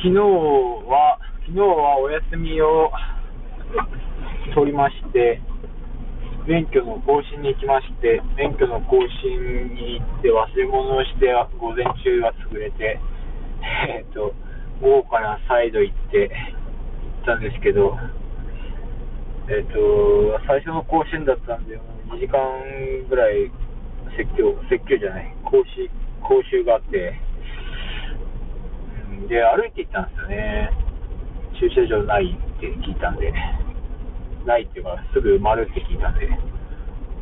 昨日は、昨日はお休みを取りまして、免許の更新に行きまして、免許の更新に行って忘れ物をして、午前中は潰れて、えっ、と、午後から再度行って、行ったんですけど、えっ、と、最初の更新だったんで、2時間ぐらい説教、説教じゃない、講習、講習があって、で、歩いて行ったんですよね。駐車場ないって聞いたんで、ないっていうか、すぐ埋まるって聞いたんで、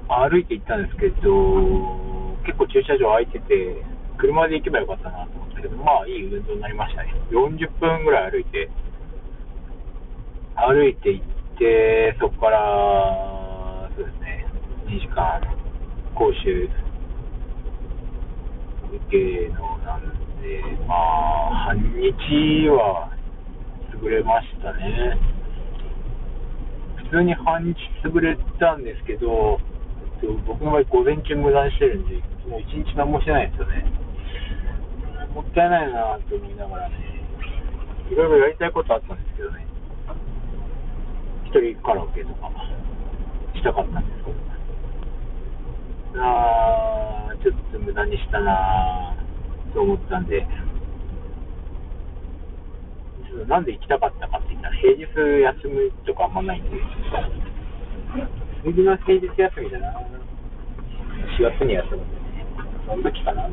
歩いて行ったんですけど、結構駐車場空いてて、車で行けばよかったなと思ったけど、まあいい運動になりましたね。40分ぐらい歩いて、歩いて行って、そこから、そうですね、2時間講習受けのなん、は潰れましたね。普通に半日潰れたんですけど、僕の場合、午前中無駄にしてるんで、もう一日何もしてないですよね。もったいないなと思いながらね、いろいろやりたいことあったんですけどね、一人カラオケとかしたかったんですけど、あーちょっと無駄にしたなと思ったんで、なんで行きたかったかって言ったら、平日休むとかあんまないんで、次の平日休みだな、4月に休む。んでね、その時かな。